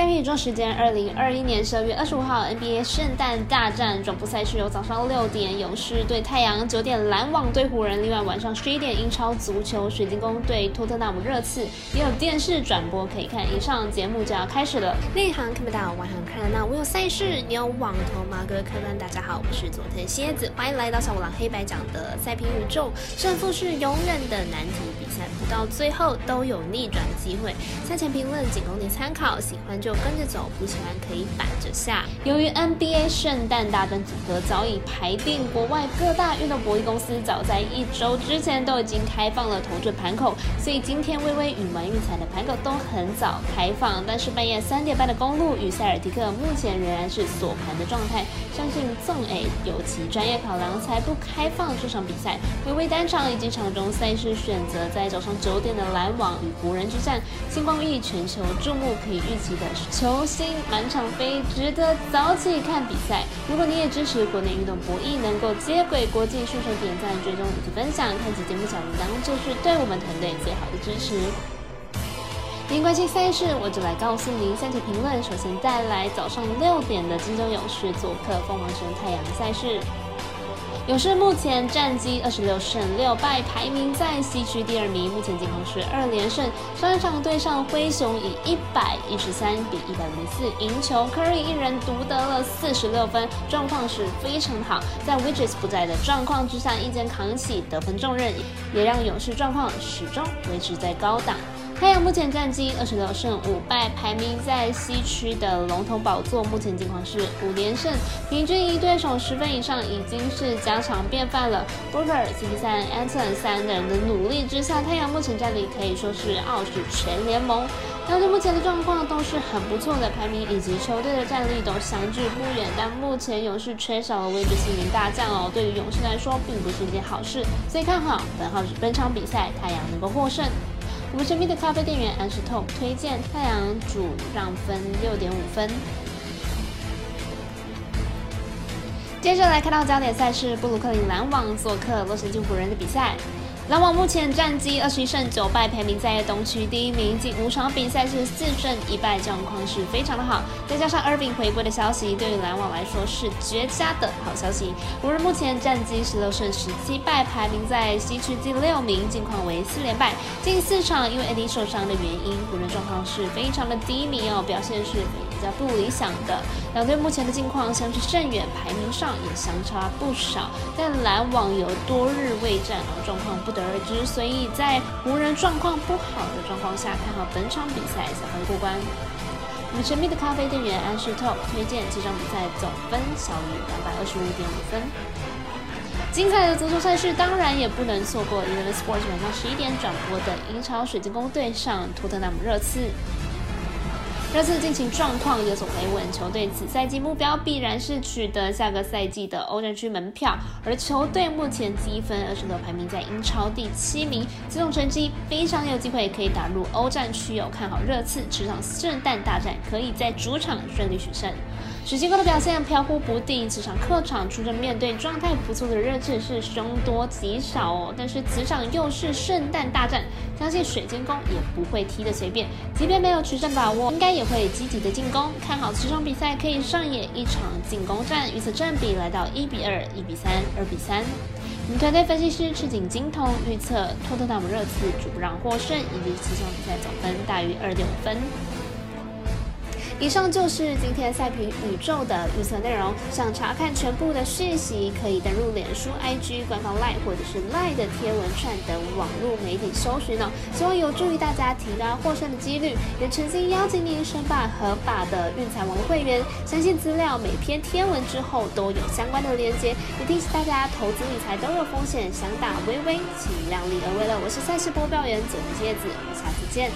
赛评宇宙时间，二零二一年十二月二十五号，NBA 圣诞大战总部赛事由早上六点勇士对太阳，九点篮网对湖人，另外晚上十一点英超足球水晶宫对托特纳姆热刺，也有电视转播可以看。以上节目就要开始了，内行看不到，外行看得到。我有赛事，你有网头吗？各位客官，大家好，我是佐藤蝎子，欢迎来到小五郎黑白讲的赛评宇宙。胜负是永远的难题，不到最后都有逆转机会。赛前评论仅供你参考，喜欢。就跟着走，不喜欢可以反着下。由于 NBA 圣诞大战组合早已排定，国外各大运动博弈公司早在一周之前都已经开放了投准盘口，所以今天微微与玩运彩的盘口都很早开放。但是半夜三点半的公路与塞尔提克目前仍然是锁盘的状态，相信纵 A 有其专业考量才不开放这场比赛。微微单场以及场中赛事选择在早上九点的篮网与湖人之战，星光熠全球注目，可以预期的。球星满场飞，值得早起看比赛。如果你也支持国内运动博弈，能够接轨国际，顺手点赞、追踪以及分享，开启节目小铃铛，就是对我们团队最好的支持。您关心赛事，我就来告诉您赛前评论。首先带来早上六点的金州勇士做客凤凰城太阳赛事。勇士目前战绩二十六胜六败，排名在西区第二名。目前进攻是二连胜，上一场对上灰熊以一百一十三比一百零四赢球，Curry 一人独得了四十六分，状况是非常好。在 Widgets 不在的状况之下，一肩扛起得分重任，也让勇士状况始终维持在高档。太阳目前战绩二十六胜五败，排名在西区的龙头宝座。目前情况是五连胜，平均一对手十分以上，已经是家常便饭了。Booker、CP 三、Anton 三人的努力之下，太阳目前战力可以说是傲视全联盟。但是目前的状况都是很不错的，排名以及球队的战力都相距不远。但目前勇士缺少了位置性名大将哦，对于勇士来说并不是一件好事。所以看好本号本场比赛太阳能够获胜。我们神秘的咖啡店员安石透推荐太阳主让分六点五分。接着来看到焦点赛事，布鲁克林篮网做客洛杉矶湖人的比赛。篮网目前战绩二十一胜九败，排名在东区第一名，近五场比赛是四胜一败，状况是非常的好。再加上二饼回归的消息，对于篮网来说是绝佳的好消息。湖人目前战绩十六胜十七败，排名在西区第六名，近况为四连败。近四场因为 AD 受伤的原因，湖人状况是非常的低迷哦，表现是比较不理想的。两队目前的近况相距甚远，排名上也相差不少。但篮网有多日未战哦，状况不得。而知，所以在湖人状况不好的状况下，看好本场比赛才会过关。我们神秘的咖啡店员安士透推荐这场比赛总分小于两百二十五点五分。精彩的足球赛事当然也不能错过，Eleven Sports 晚上十一点转播的英超水晶宫对上托特纳姆热刺。热刺近期状况有所回稳，球队此赛季目标必然是取得下个赛季的欧战区门票。而球队目前积分二十六排名在英超第七名，这种成绩非常有机会可以打入欧战区。有看好热刺这场圣诞大战可以在主场顺利取胜。水晶宫的表现飘忽不定，这场客场出征面对状态不错的热刺是凶多吉少哦。但是此场又是圣诞大战，相信水晶宫也不会踢得随便，即便没有取胜把握，应该也会积极的进攻。看好此场比赛可以上演一场进攻战，预测占比来到一比二、一比三、二比三。我们团队分析师赤井金童预测托特纳姆热刺主让获胜，以及此场比赛总分大于二点五分。以上就是今天赛评宇宙的预测内容。想查看全部的讯息，可以登录脸书、IG 官方 Line 或者是 Line 的贴文串等网络媒体搜寻哦。希望有助于大家提高获胜的几率。也诚心邀请您申办合法的运彩王会员。相信资料每篇贴文之后都有相关的连接。也提醒大家，投资理财都有风险，想打微微，请量力而为了。我是赛事播报员左木叶子，我们下次见。